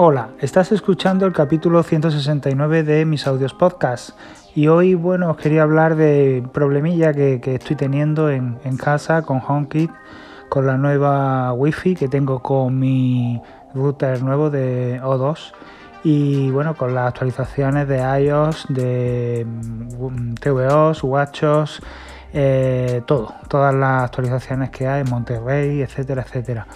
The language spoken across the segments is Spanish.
Hola, estás escuchando el capítulo 169 de mis audios podcast y hoy, bueno, os quería hablar de problemilla que, estoy teniendo en, casa con HomeKit, con la nueva Wi-Fi que tengo con mi router nuevo de O2 y bueno, con las actualizaciones de iOS, de mm, tvOS, WatchOS, eh, todo, todas las actualizaciones que hay en Monterrey, etcétera, etcétera.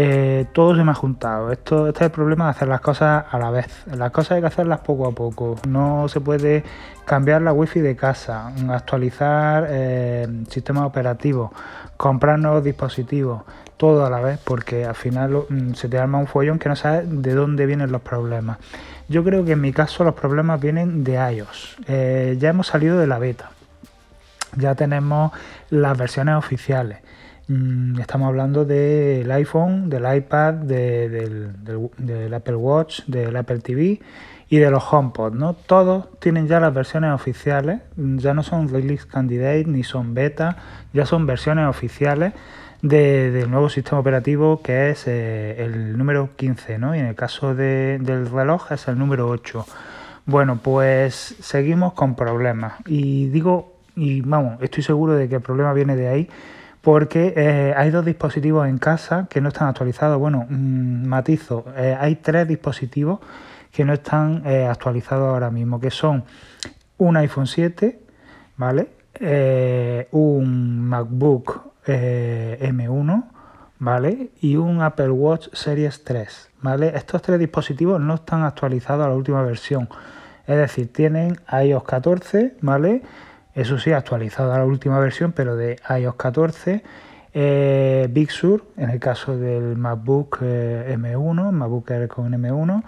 Eh, todo se me ha juntado. Esto, este es el problema de hacer las cosas a la vez. Las cosas hay que hacerlas poco a poco. No se puede cambiar la wifi de casa, actualizar eh, sistemas operativos, comprar nuevos dispositivos, todo a la vez, porque al final mm, se te arma un follón que no sabes de dónde vienen los problemas. Yo creo que en mi caso los problemas vienen de iOS. Eh, ya hemos salido de la beta. Ya tenemos las versiones oficiales. Mm, estamos hablando del iPhone, del iPad, del, Apple Watch, del Apple TV y de los HomePod, ¿no? Todos tienen ya las versiones oficiales, ya no son release candidate ni son beta, ya son versiones oficiales del nuevo sistema operativo que es eh, el número 15, ¿no? Y en el caso del reloj es el número 8. Bueno, pues seguimos con problemas y digo, y vamos, estoy seguro de que el problema viene de ahí porque eh, hay dos dispositivos en casa que no están actualizados. Bueno, mm, matizo, eh, hay tres dispositivos que no están eh, actualizados ahora mismo, que son un iPhone 7, ¿vale? un MacBook M1, ¿vale? Y un Apple Watch Series 3, ¿vale? Estos tres dispositivos no están actualizados a la última versión. Es decir, tienen iOS 14, ¿vale? Eso sí, actualizado a la última versión, pero de iOS 14. Eh, Big Sur, en el caso del MacBook eh, M1, MacBook Air con M1.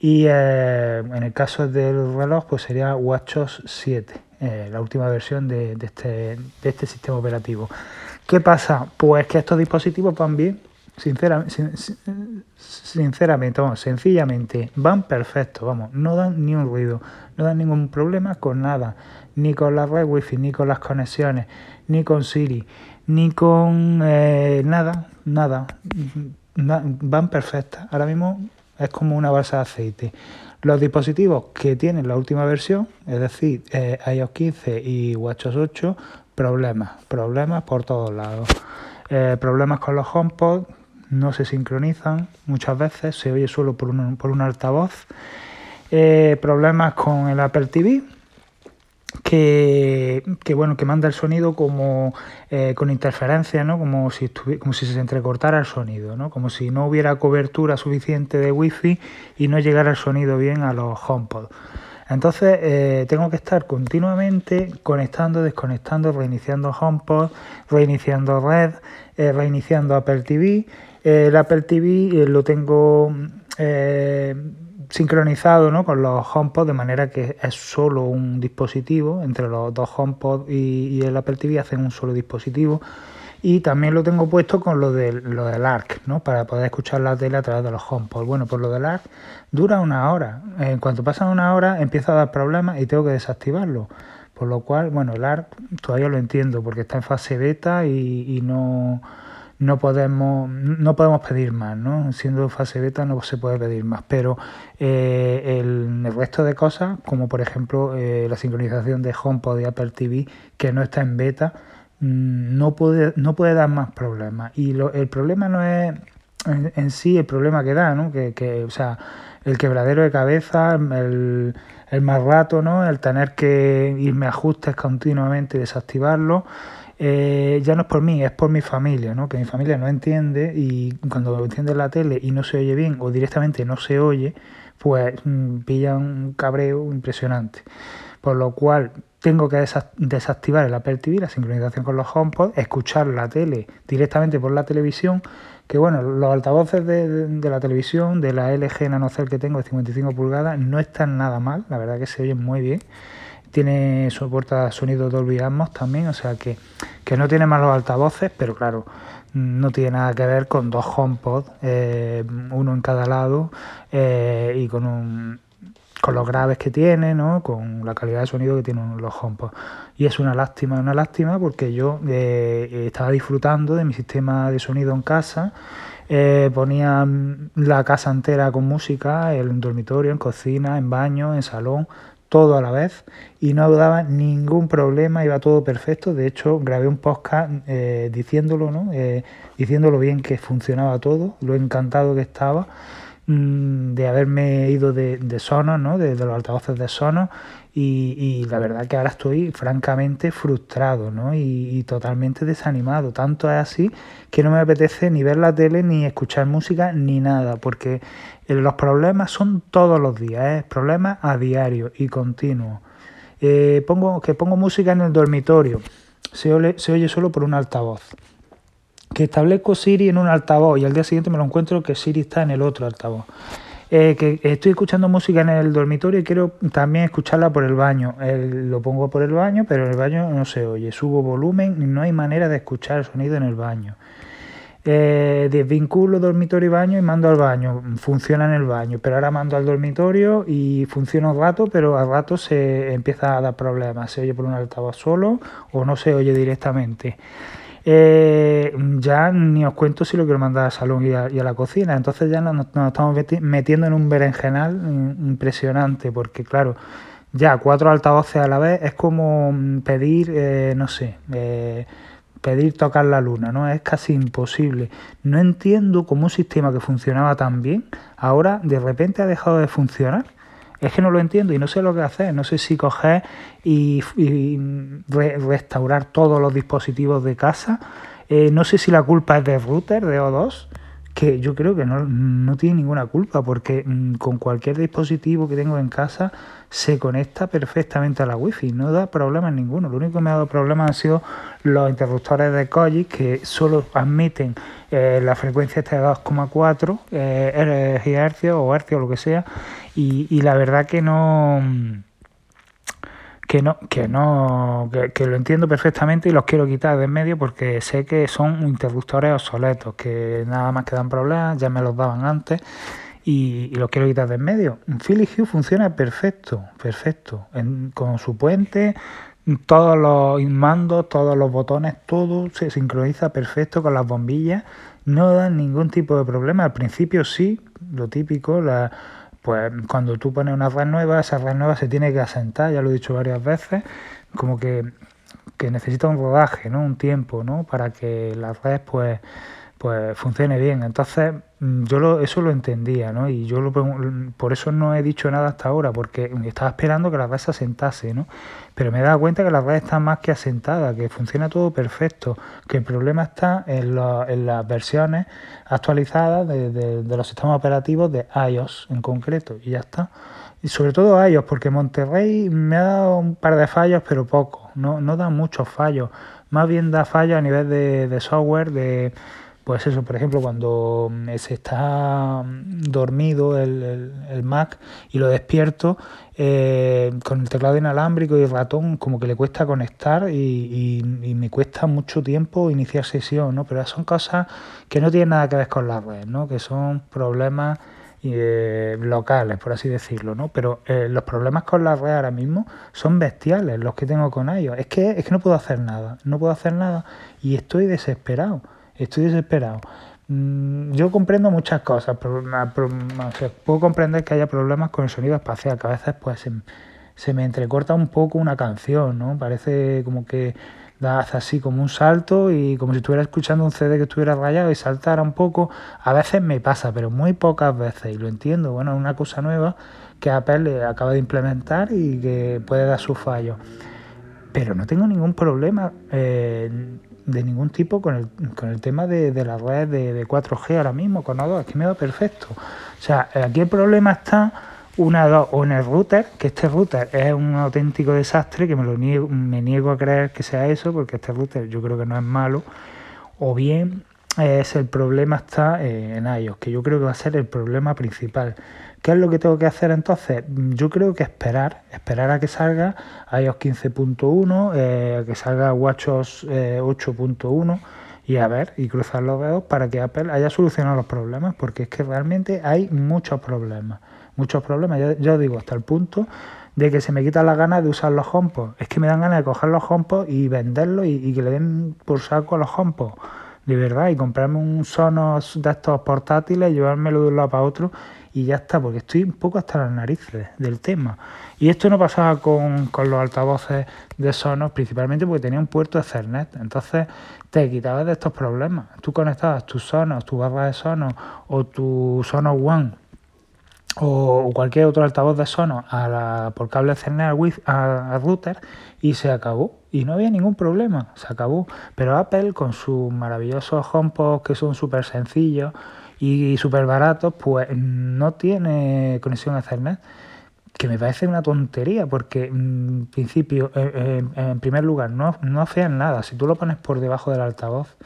Y eh, en el caso del reloj, pues sería WatchOS 7, la última versión de, este, de este sistema operativo. ¿Qué pasa? Pues que estos dispositivos van bien, sinceramente, vamos, sencillamente, van perfectos, vamos, no dan ni un ruido, no dan ningún problema con nada ni con la red wifi, ni con las conexiones, ni con Siri, ni con eh, nada, nada. van perfectas. Ahora mismo es como una balsa de aceite. Los dispositivos que tienen la última versión, es decir, eh, iOS 15 y WatchOS 8, problemas, problemas por todos lados. Eh, problemas con los HomePod, no se sincronizan muchas veces, se oye solo por un, por un altavoz. problemas con el Apple TV, que, bueno que manda el sonido como eh, con interferencia no como si como si se entrecortara el sonido no como si no hubiera cobertura suficiente de wifi y no llegara el sonido bien a los HomePod. Entonces eh, tengo que estar continuamente conectando desconectando reiniciando HomePod reiniciando red eh, reiniciando Apple TV el Apple TV lo tengo sincronizado ¿no? con los HomePod de manera que es solo un dispositivo, entre los dos HomePod y, el Apple TV hacen un solo dispositivo. Y también lo tengo puesto con lo, de, lo del ARC, ¿no? para poder escuchar la tele a través de los HomePod. Bueno, pues lo del ARC dura una hora. En cuanto pasa una hora empieza a dar problemas y tengo que desactivarlo. Por lo cual, bueno, el ARC todavía lo entiendo porque está en fase beta y no no podemos, no podemos pedir más, ¿no? Siendo fase beta no se puede pedir más, pero eh, el, resto de cosas, como por ejemplo eh, la sincronización de HomePod y Apple TV, que no está en beta, mm, no puede, no puede dar más problemas. Y lo, el problema no es en, sí el problema que da, ¿no? Que, que, o sea, el quebradero de cabeza, el, el más rato, ¿no? El tener que irme a ajustes continuamente y desactivarlo. Eh, ya no es por mí, es por mi familia, ¿no? que mi familia no entiende y cuando enciende la tele y no se oye bien o directamente no se oye, pues mm, pilla un cabreo impresionante. Por lo cual tengo que desactivar el Apple TV, la sincronización con los HomePod, escuchar la tele directamente por la televisión, que bueno, los altavoces de, la televisión, de la LG NanoCell que tengo de 55 pulgadas, no están nada mal, la verdad que se oyen muy bien tiene soporta sonido Dolby Atmos también, o sea que, no tiene malos altavoces, pero claro, no tiene nada que ver con dos HomePod, eh, uno en cada lado eh, y con un con los graves que tiene, ¿no? con la calidad de sonido que tienen los HomePod. Y es una lástima, una lástima porque yo eh, estaba disfrutando de mi sistema de sonido en casa, ponía la casa entera con música, el dormitorio, en cocina, en baño, en salón, todo a la vez y no daba ningún problema, iba todo perfecto. De hecho, grabé un podcast eh, diciéndolo, ¿no? Eh, diciéndolo bien que funcionaba todo, lo encantado que estaba mm, de haberme ido de, de Sonos, ¿no? de, los altavoces de Sonos y, la verdad que ahora estoy francamente frustrado ¿no? y, totalmente desanimado. Tanto es así que no me apetece ni ver la tele, ni escuchar música, ni nada, porque eh, los problemas son todos los días, ¿eh? problemas a diario y continuos. Eh, pongo, que pongo música en el dormitorio, se oye solo por un altavoz que establezco Siri en un altavoz y al día siguiente me lo encuentro que Siri está en el otro altavoz. Eh, que estoy escuchando música en el dormitorio y quiero también escucharla por el baño. lo pongo por el baño, pero en el baño no se oye. Subo volumen no hay manera de escuchar el sonido en el baño. Eh, desvinculo dormitorio y baño y mando al baño. Funciona en el baño, pero ahora mando al dormitorio y funciona un rato, pero al rato se empieza a dar problemas. Se oye por un altavoz solo o no se oye directamente. Eh, ya ni os cuento si lo quiero mandar al salón y a, la cocina. Entonces ya nos, estamos metiendo en un berenjenal impresionante, porque claro, ya cuatro altavoces a la vez es como mm, pedir, eh, no sé, eh, pedir tocar la luna, ¿no? Es casi imposible. No entiendo cómo un sistema que funcionaba tan bien ahora de repente ha dejado de funcionar. Es que no lo entiendo y no sé lo que hacer. No sé si coger y, restaurar todos los dispositivos de casa. Eh, no sé si la culpa es del router de O2 que yo creo que no, no tiene ninguna culpa porque mm, con cualquier dispositivo que tengo en casa se conecta perfectamente a la wifi, no da problemas ninguno. Lo único que me ha dado problemas han sido los interruptores de Koji que solo admiten eh, la frecuencia este de 2,4 eh, GHz o hercios o lo que sea y, y la verdad que no que no, que no, que, lo entiendo perfectamente y los quiero quitar de en medio porque sé que son interruptores obsoletos, que nada más que dan problemas, ya me los daban antes y, los quiero quitar de en medio. Philly Hue funciona perfecto, perfecto, con su puente, todos los mandos, todos los botones, todo se sincroniza perfecto con las bombillas, no dan ningún tipo de problema. Al principio sí, lo típico, la pues cuando tú pones una red nueva, esa red nueva se tiene que asentar, ya lo he dicho varias veces, como que, necesita un rodaje, ¿no? Un tiempo, ¿no? Para que la red pues pues funcione bien. Entonces, mm, yo lo, eso lo entendía, ¿no? Y yo lo, por eso no he dicho nada hasta ahora, porque estaba esperando que la red se asentase, ¿no? Pero me he dado cuenta que la red está más que asentada, que funciona todo perfecto, que el problema está en, las versiones actualizadas de, los sistemas operativos de iOS en concreto, y ya está. Y sobre todo iOS, porque Monterrey me ha dado un par de fallos, pero poco, no, no da muchos fallos. Más bien da fallos a nivel de software, de pues eso, por ejemplo, cuando mm, se está mm, dormido el, el, Mac y lo despierto, eh, con el teclado inalámbrico y el ratón, como que le cuesta conectar y, me cuesta mucho tiempo iniciar sesión, ¿no? Pero son cosas que no tienen nada que ver con la red, ¿no? Que son problemas eh, locales, por así decirlo, ¿no? Pero eh, los problemas con la red ahora mismo son bestiales, los que tengo con ellos. Es que, es que no puedo hacer nada, no puedo hacer nada y estoy desesperado estoy desesperado. Mm, yo comprendo muchas cosas, pero, puedo comprender que haya problemas con el sonido espacial, que a veces pues se, me entrecorta un poco una canción, ¿no? Parece como que da así como un salto y como si estuviera escuchando un CD que estuviera rayado y saltara un poco. A veces me pasa, pero muy pocas veces, y lo entiendo. Bueno, es una cosa nueva que Apple acaba de implementar y que puede dar sus fallos. Pero no tengo ningún problema. Eh, de ningún tipo con el, con el tema de, de la red de, 4G ahora mismo, con O2, es que me va perfecto. O sea, aquí el problema está una dos o en el router, que este router es un auténtico desastre, que me lo niego, me niego a creer que sea eso, porque este router yo creo que no es malo, o bien es el problema está eh, en iOS, que yo creo que va a ser el problema principal. ¿Qué es lo que tengo que hacer entonces? Yo creo que esperar, esperar a que salga iOS 15.1, eh, que salga WatchOS 8.1 eh, y a ver, y cruzar los dedos para que Apple haya solucionado los problemas, porque es que realmente hay muchos problemas, muchos problemas, yo, digo, hasta el punto de que se me quitan las ganas de usar los HomePod. Es que me dan ganas de coger los HomePod y venderlos y, que le den por saco a los HomePod. De verdad, y comprarme un Sonos de estos portátiles, llevármelo de un lado para otro y ya está, porque estoy un poco hasta las narices del tema. Y esto no pasaba con, con los altavoces de Sonos, principalmente porque tenía un puerto Ethernet, entonces te quitabas de estos problemas. Tú conectabas tus Sonos, tu barra de Sonos o tu Sonos One o cualquier otro altavoz de Sonos a la, por cable Ethernet al router y se acabó. Y no había ningún problema, se acabó. Pero Apple con sus maravillosos HomePod que son súper sencillos y súper baratos, pues no tiene conexión a Ethernet. Que me parece una tontería porque en principio, eh, eh, en primer lugar, no, no nada. Si tú lo pones por debajo del altavoz,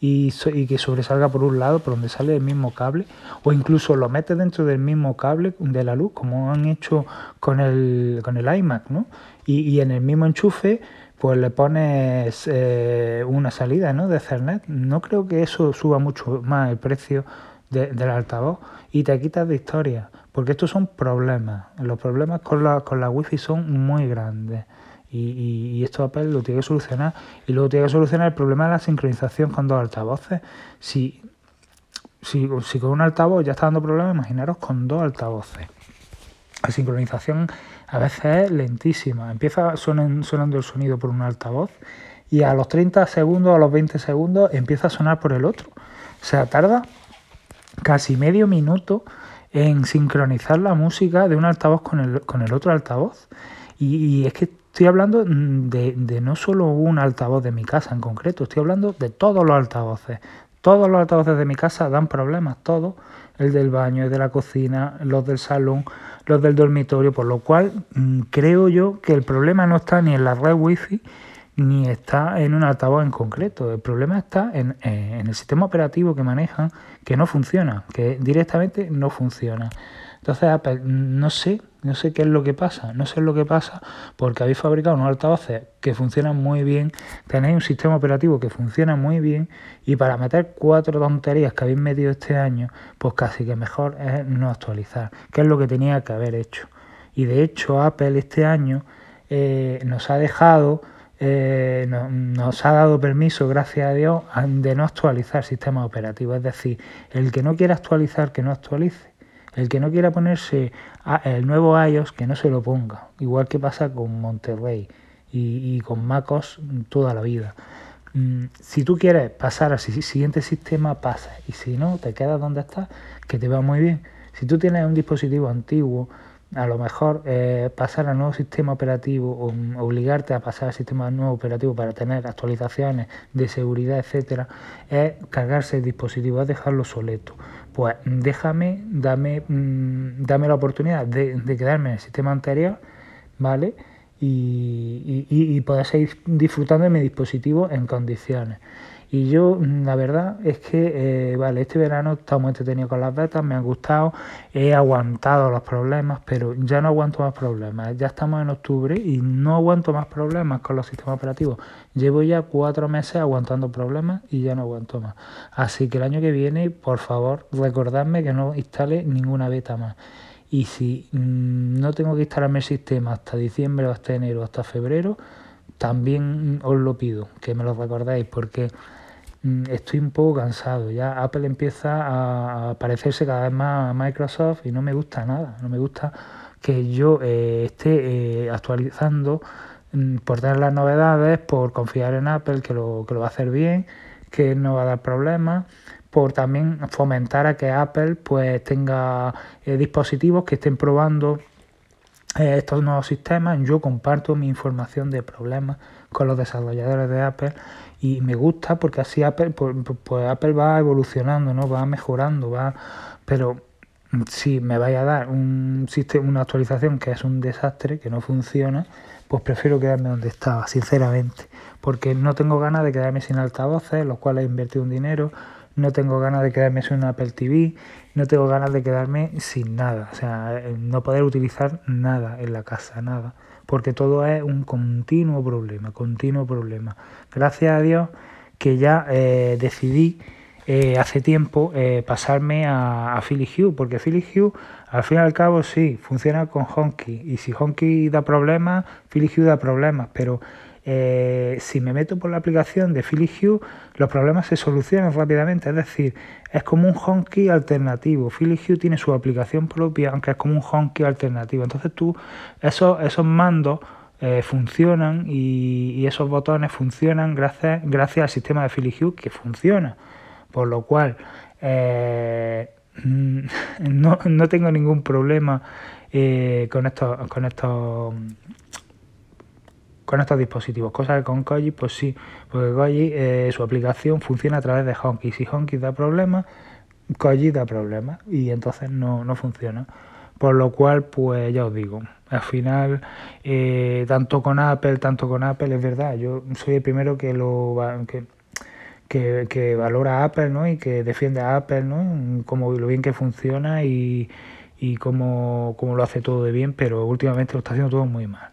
y, que sobresalga por un lado, por donde sale el mismo cable, o incluso lo metes dentro del mismo cable de la luz, como han hecho con el, con el iMac, ¿no? Y, en el mismo enchufe, pues le pones eh, una salida ¿no? de Ethernet. No creo que eso suba mucho más el precio del altavoz y te quitas de historia, porque estos son problemas. Los problemas con la, con la Wi-Fi son muy grandes. Y, esto Apple lo tiene que solucionar. Y luego tiene que solucionar el problema de la sincronización con dos altavoces. Si, si, si con un altavoz ya está dando problemas, imaginaros con dos altavoces. La sincronización a veces es lentísima. Empieza sonando el sonido por un altavoz y a los 30 segundos, a los 20 segundos empieza a sonar por el otro. O sea, tarda casi medio minuto en sincronizar la música de un altavoz con el, con el otro altavoz. Y, y es que Estoy hablando mm, de, no solo un altavoz de mi casa en concreto, estoy hablando de todos los altavoces. Todos los altavoces de mi casa dan problemas, todos. El del baño, el de la cocina, los del salón, los del dormitorio, por lo cual mm, creo yo que el problema no está ni en la red wifi ni está en un altavoz en concreto. El problema está en, en el sistema operativo que manejan que no funciona, que directamente no funciona. Entonces Apple, no sé, no sé qué es lo que pasa, no sé lo que pasa porque habéis fabricado unos altavoces que funcionan muy bien, tenéis un sistema operativo que funciona muy bien y para meter cuatro tonterías que habéis metido este año, pues casi que mejor es no actualizar, que es lo que tenía que haber hecho. Y de hecho Apple este año eh, nos ha dejado, eh, nos ha dado permiso, gracias a Dios, de no actualizar sistemas operativos. Es decir, el que no quiera actualizar, que no actualice. El que no quiera ponerse el nuevo iOS, que no se lo ponga. Igual que pasa con Monterrey y, con MacOS toda la vida. Mm, si tú quieres pasar al siguiente sistema, pasa. Y si no, te quedas donde estás, que te va muy bien. Si tú tienes un dispositivo antiguo, a lo mejor eh, pasar al nuevo sistema operativo o obligarte a pasar al sistema nuevo operativo para tener actualizaciones de seguridad, etcétera, es cargarse el dispositivo, es dejarlo soleto pues déjame, dame, mm, dame la oportunidad de, quedarme en el sistema anterior, ¿vale? Y, y, poder seguir disfrutando de mi dispositivo en condiciones. Y yo, mm, la verdad es que, eh, vale, este verano estamos muy entretenido con las betas, me han gustado, he aguantado los problemas, pero ya no aguanto más problemas. Ya estamos en octubre y no aguanto más problemas con los sistemas operativos. Llevo ya cuatro meses aguantando problemas y ya no aguanto más. Así que el año que viene, por favor, recordadme que no instale ninguna beta más. Y si mm, no tengo que instalarme el sistema hasta diciembre o hasta enero hasta febrero, también os lo pido, que me lo recordáis, porque Mm, estoy un poco cansado. Ya Apple empieza a parecerse cada vez más a Microsoft y no me gusta nada. No me gusta que yo eh, esté eh, actualizando mm, por tener las novedades, por confiar en Apple que lo, que lo va a hacer bien, que no va a dar problemas, por también fomentar a que Apple pues tenga eh, dispositivos que estén probando estos nuevos sistemas. Yo comparto mi información de problemas con los desarrolladores de Apple y me gusta porque así Apple, pues, Apple va evolucionando, ¿no? Va mejorando, va, pero si me vaya a dar un sistema, una actualización que es un desastre, que no funciona, pues prefiero quedarme donde estaba, sinceramente, porque no tengo ganas de quedarme sin altavoces, los cuales he invertido un dinero, no tengo ganas de quedarme sin un Apple TV, no tengo ganas de quedarme sin nada, o sea, no poder utilizar nada en la casa, nada porque todo es un continuo problema, continuo problema. Gracias a Dios que ya eh, decidí eh, hace tiempo eh, pasarme a, Philly Hue, porque Philly Hue al fin y al cabo sí, funciona con Honky, y si Honky da problemas, Philly Hue da problemas, pero eh, si me meto por la aplicación de Philips Hue, los problemas se solucionan rápidamente. Es decir, es como un honky alternativo. Philips Hue tiene su aplicación propia, aunque es como un honky alternativo. Entonces tú, esos, mandos eh, funcionan y, esos botones funcionan gracias, gracias al sistema de Philips Hue que funciona. Por lo cual, eh, no, no, tengo ningún problema con estos con estos con estos dispositivos, cosa que con Koji pues sí, porque Koji eh, su aplicación funciona a través de Honky, si Honky da problemas, Koji da problemas y entonces no, no funciona. Por lo cual, pues ya os digo, al final, eh, tanto con Apple, tanto con Apple, es verdad, yo soy el primero que lo que, que, que valora a Apple ¿no? y que defiende a Apple, ¿no? como lo bien que funciona y, y cómo, lo hace todo de bien, pero últimamente lo está haciendo todo muy mal.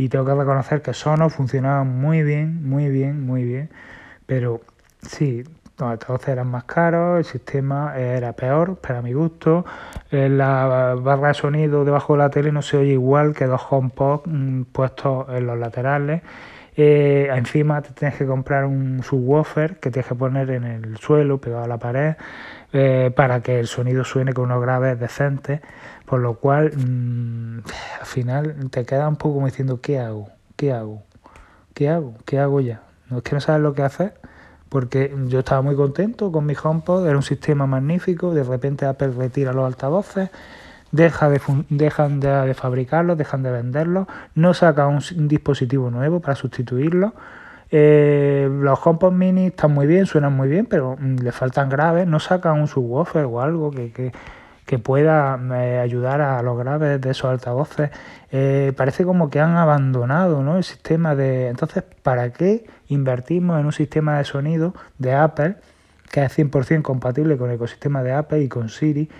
Y tengo que reconocer que Sonos funcionaba muy bien, muy bien, muy bien, pero sí, los altavoces eran más caros, el sistema era peor para mi gusto, eh, la barra de sonido debajo de la tele no se oye igual que dos HomePod mm, puestos en los laterales. Eh, encima te tienes que comprar un subwoofer que tienes que poner en el suelo, pegado a la pared, eh, para que el sonido suene con unos graves decentes. Por lo cual, mm, al final te queda un poco como diciendo, ¿qué hago? ¿Qué hago? ¿Qué hago? ¿Qué hago ya? No es que no sabes lo que hacer, porque yo estaba muy contento con mi HomePod, era un sistema magnífico, de repente Apple retira los altavoces, deja de dejan de, fabricarlos, dejan de venderlos, no saca un, dispositivo nuevo para sustituirlo. Eh, los HomePod mini están muy bien, suenan muy bien, pero mm, le faltan graves, no sacan un subwoofer o algo que, que que pueda eh, ayudar a los graves de esos altavoces. Eh, parece como que han abandonado ¿no? el sistema de... Entonces, ¿para qué invertimos en un sistema de sonido de Apple que es 100% compatible con el ecosistema de Apple y con Siri?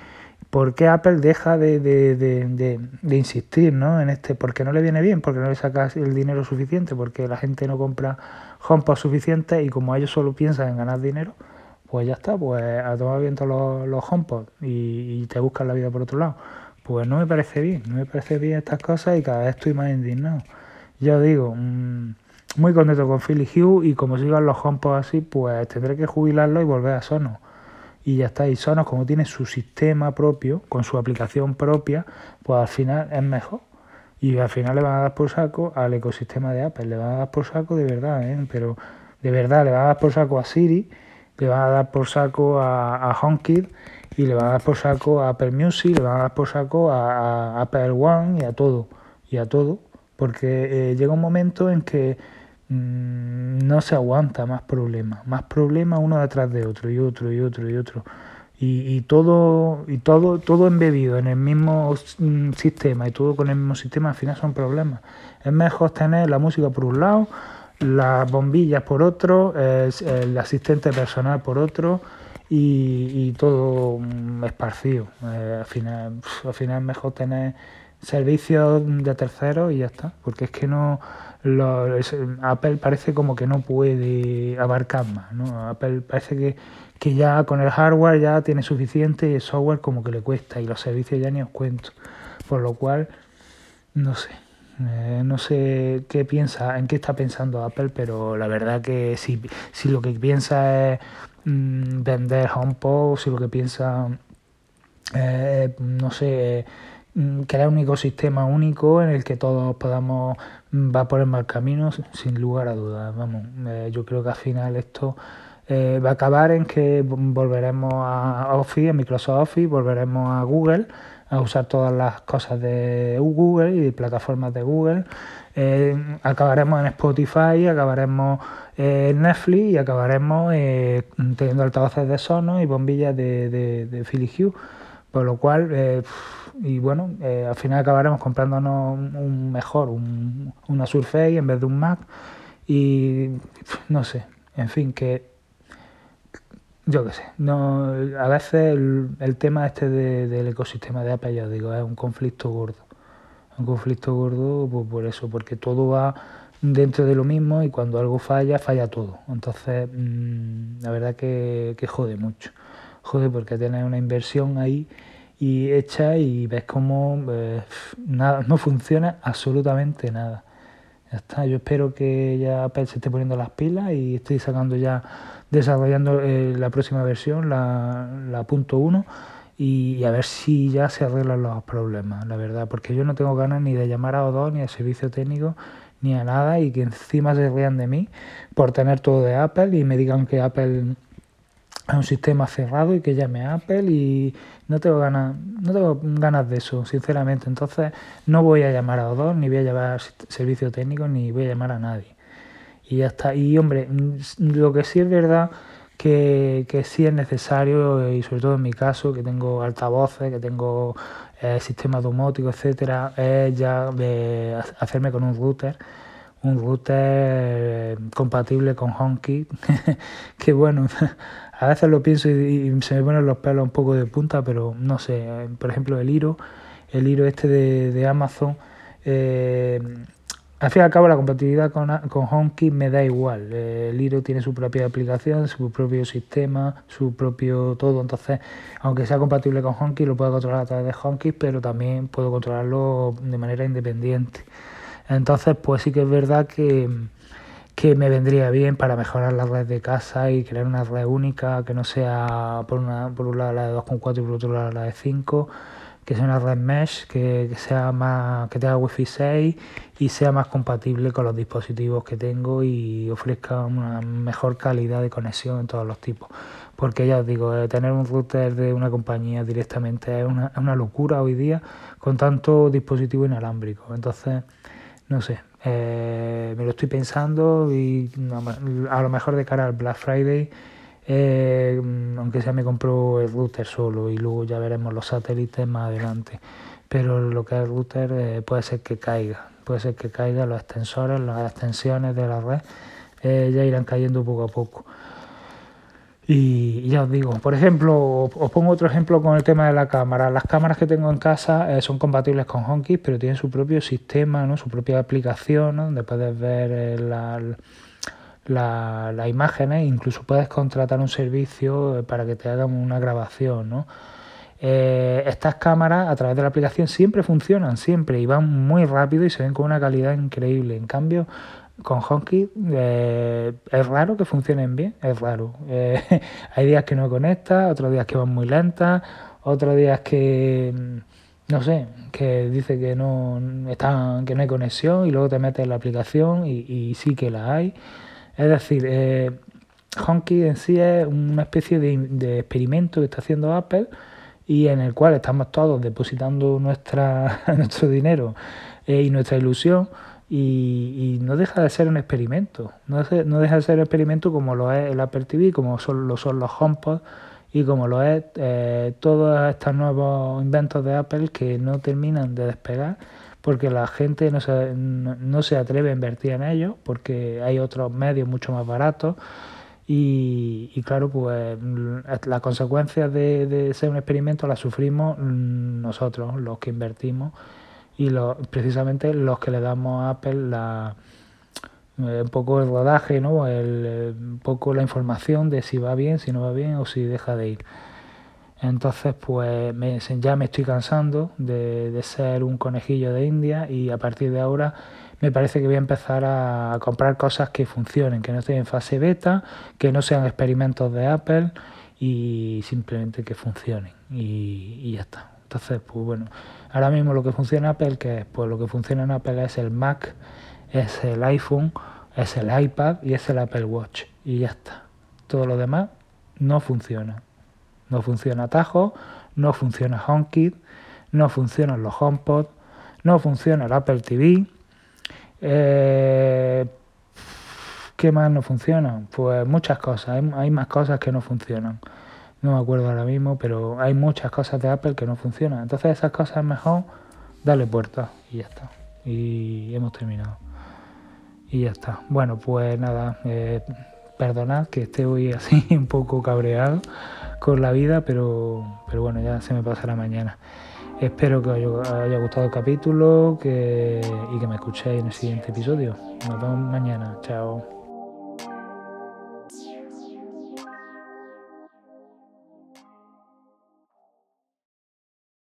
¿Por qué Apple deja de, de, de, de insistir ¿no? en este? Porque no le viene bien, porque no le saca el dinero suficiente, porque la gente no compra HomePod suficiente y como ellos solo piensan en ganar dinero, pues ya está, pues a tomar viento los, los HomePod y, te buscas la vida por otro lado. Pues no me parece bien, no me parece bien estas cosas y cada vez estoy más indignado. Ya os digo, mm, muy contento con Philly Hue y como sigan los HomePod así, pues tendré que jubilarlo y volver a Sonos. Y ya está, y Sonos como tiene su sistema propio, con su aplicación propia, pues al final es mejor. Y al final le van a dar por saco al ecosistema de Apple, le van a dar por saco de verdad, ¿eh? pero de verdad le van a dar por saco a Siri le van a dar por saco a, a HomeKit y le van a dar por saco a Apple Music, le van a dar por saco a, Apple One y a todo, y a todo, porque eh, llega un momento en que mm, no se aguanta más problemas, más problemas uno detrás de otro y otro y otro y otro. Y, todo y todo todo embebido en el mismo mm, sistema y todo con el mismo sistema al final son problemas es mejor tener la música por un lado las bombillas por otro, el asistente personal por otro y, todo mm, esparcido. Eh, al, final, al final es mejor tener servicios de terceros y ya está, porque es que no Apple parece como que no puede abarcar más, ¿no? Apple parece que, que ya con el hardware ya tiene suficiente y el software como que le cuesta y los servicios ya ni os cuento, por lo cual no sé. Eh, no sé qué piensa, en qué está pensando Apple, pero la verdad que si, si lo que piensa es mm, vender HomePod, si lo que piensa, eh, no sé, mm, crear un ecosistema único en el que todos podamos, mm, va por el mal camino, sin lugar a dudas. Vamos, eh, yo creo que al final esto va a acabar en que volveremos a Office, a Microsoft Office, volveremos a Google a usar todas las cosas de Google y plataformas de Google. Eh, acabaremos en Spotify, acabaremos en Netflix y acabaremos eh, teniendo altavoces de Sonos y bombillas de, de, de Philips Hue. Por lo cual, eh, y bueno, al final acabaremos comprándonos un mejor, un, una Surface en vez de un Mac. Y no sé, en fin, que yo qué sé, no, a veces el, tema este del ecosistema de Apple, ya digo, es un conflicto gordo. Un conflicto gordo pues, por eso, porque todo va dentro de lo mismo y cuando algo falla, falla todo. Entonces, mm, la verdad que, que, jode mucho. Jode porque tienes una inversión ahí y hecha y ves cómo eh, nada, no funciona absolutamente nada. Ya está, yo espero que ya Apple se esté poniendo las pilas y estoy sacando ya, desarrollando eh, la próxima versión, la, la punto 1, y, a ver si ya se arreglan los problemas, la verdad, porque yo no tengo ganas ni de llamar a O2 ni al servicio técnico ni a nada y que encima se rían de mí por tener todo de Apple y me digan que Apple es un sistema cerrado y que llame a Apple y no tengo ganas, no tengo ganas de eso, sinceramente. Entonces no voy a llamar a O2, ni voy a llamar servicio técnico, ni voy a llamar a nadie. Y ya está. Y hombre, lo que sí es verdad que, que sí es necesario, y sobre todo en mi caso, que tengo altavoces, que tengo eh, sistema domótico, etcétera, es ya hacerme con un router un router eh, compatible con HomeKit, que bueno, a veces lo pienso y, se me ponen los pelos un poco de punta, pero no sé, eh, por ejemplo el Hiro, el Hiro este de, Amazon, eh, al fin y al cabo la compatibilidad con, con HomeKit me da igual, el Hiro tiene su propia aplicación, su propio sistema, su propio todo, entonces aunque sea compatible con HomeKit lo puedo controlar a través de HomeKit, pero también puedo controlarlo de manera independiente. Entonces, pues sí que es verdad que, que me vendría bien para mejorar la red de casa y crear una red única que no sea por, una, por un lado la de 2.4 y por otro lado la de 5 que sea una red mesh que, sea más que tenga wifi 6 y sea más compatible con los dispositivos que tengo y ofrezca una mejor calidad de conexión en todos los tipos. Porque ya os digo eh, tener un router de una compañía directamente es una, es una locura hoy día con tanto dispositivo inalámbrico. Entonces no sé, eh, me lo estoy pensando y a lo mejor de cara al Black Friday, eh, aunque sea me compro el router solo y luego ya veremos los satélites más adelante. Pero lo que es el router eh, puede ser que caiga, puede ser que caiga los extensores, las extensiones de la red ya irán cayendo poco a poco. Y ya os digo, por ejemplo, os pongo otro ejemplo con el tema de la cámara. Las cámaras que tengo en casa eh, son compatibles con HomeKit, pero tienen su propio sistema, ¿no? su propia aplicación, donde puedes ver eh, las imágenes, incluso puedes contratar un servicio eh, para que te hagan una grabación. ¿no? estas cámaras a través de la aplicación siempre funcionan, siempre, y van muy rápido y se ven con una calidad increíble. En cambio, con HomeKit eh, es raro que funcionen bien, es raro. Eh, hay días que no conecta, otros días que van muy lentas, otros días que no sé, que dice que no están, que no hay conexión y luego te metes en la aplicación y, sí que la hay. Es decir, eh, HomeKit en sí es una especie de, experimento que está haciendo Apple y en el cual estamos todos depositando nuestra, nuestro dinero eh, y nuestra ilusión y, no deja de ser un experimento, no, no, deja de ser un experimento como lo es el Apple TV, como son, lo son los HomePod y como lo es eh, todos estos nuevos inventos de Apple que no terminan de despegar porque la gente no se, no, se atreve a invertir en ellos porque hay otros medios mucho más baratos y, y claro, pues las consecuencias de, de ser un experimento las sufrimos nosotros, los que invertimos y precisamente los que le damos a Apple la, eh, un poco el rodaje, ¿no? El, un poco la información de si va bien, si no va bien o si deja de ir. Entonces, pues ya me estoy cansando de, ser un conejillo de India y a partir de ahora me parece que voy a empezar a, comprar cosas que funcionen, que no estén en fase beta, que no sean experimentos de Apple y simplemente que funcionen y, y ya está. Entonces, pues bueno, ahora mismo lo que funciona en Apple, que pues lo que funciona en Apple es el Mac, es el iPhone, es el iPad y es el Apple Watch. Y ya está. Todo lo demás no funciona. No funciona Tajo, no funciona HomeKit, no funcionan los HomePod, no funciona el Apple TV. Eh, ¿Qué más no funciona? Pues muchas cosas, hay más cosas que no funcionan no me acuerdo ahora mismo, pero hay muchas cosas de Apple que no funcionan. Entonces esas cosas es mejor darle puerta y ya está. Y hemos terminado. Y ya está. Bueno, pues nada, eh, perdonad que esté hoy así un poco cabreado con la vida, pero, pero bueno, ya se me pasará mañana. Espero que os haya gustado el capítulo que, y que me escuchéis en el siguiente episodio. Nos vemos mañana. Chao.